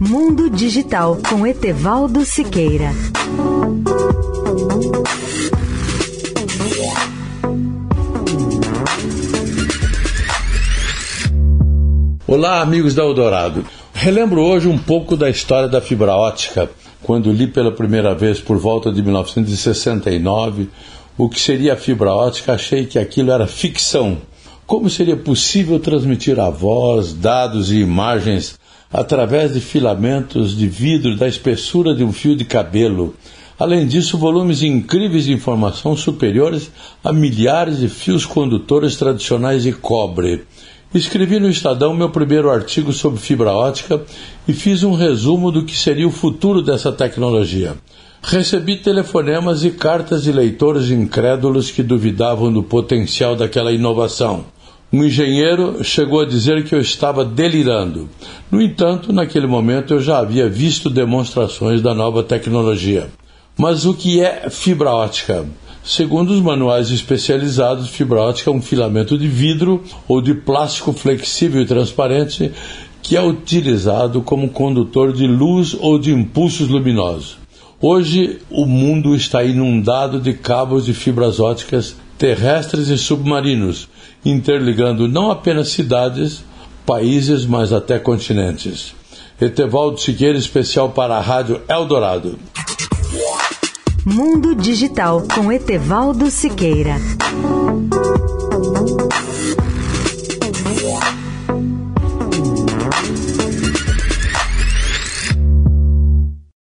Mundo Digital com Etevaldo Siqueira. Olá, amigos da Eldorado. Relembro hoje um pouco da história da fibra ótica, quando li pela primeira vez por volta de 1969 o que seria a fibra ótica, achei que aquilo era ficção. Como seria possível transmitir a voz, dados e imagens através de filamentos de vidro da espessura de um fio de cabelo? Além disso, volumes incríveis de informação superiores a milhares de fios condutores tradicionais de cobre. Escrevi no Estadão meu primeiro artigo sobre fibra ótica e fiz um resumo do que seria o futuro dessa tecnologia. Recebi telefonemas e cartas de leitores incrédulos que duvidavam do potencial daquela inovação. Um engenheiro chegou a dizer que eu estava delirando. No entanto, naquele momento eu já havia visto demonstrações da nova tecnologia. Mas o que é fibra ótica? Segundo os manuais especializados, fibra ótica é um filamento de vidro ou de plástico flexível e transparente que é utilizado como condutor de luz ou de impulsos luminosos. Hoje, o mundo está inundado de cabos de fibras óticas terrestres e submarinos, interligando não apenas cidades, países, mas até continentes. Etevaldo Siqueira, especial para a Rádio Eldorado. Mundo Digital com Etevaldo Siqueira.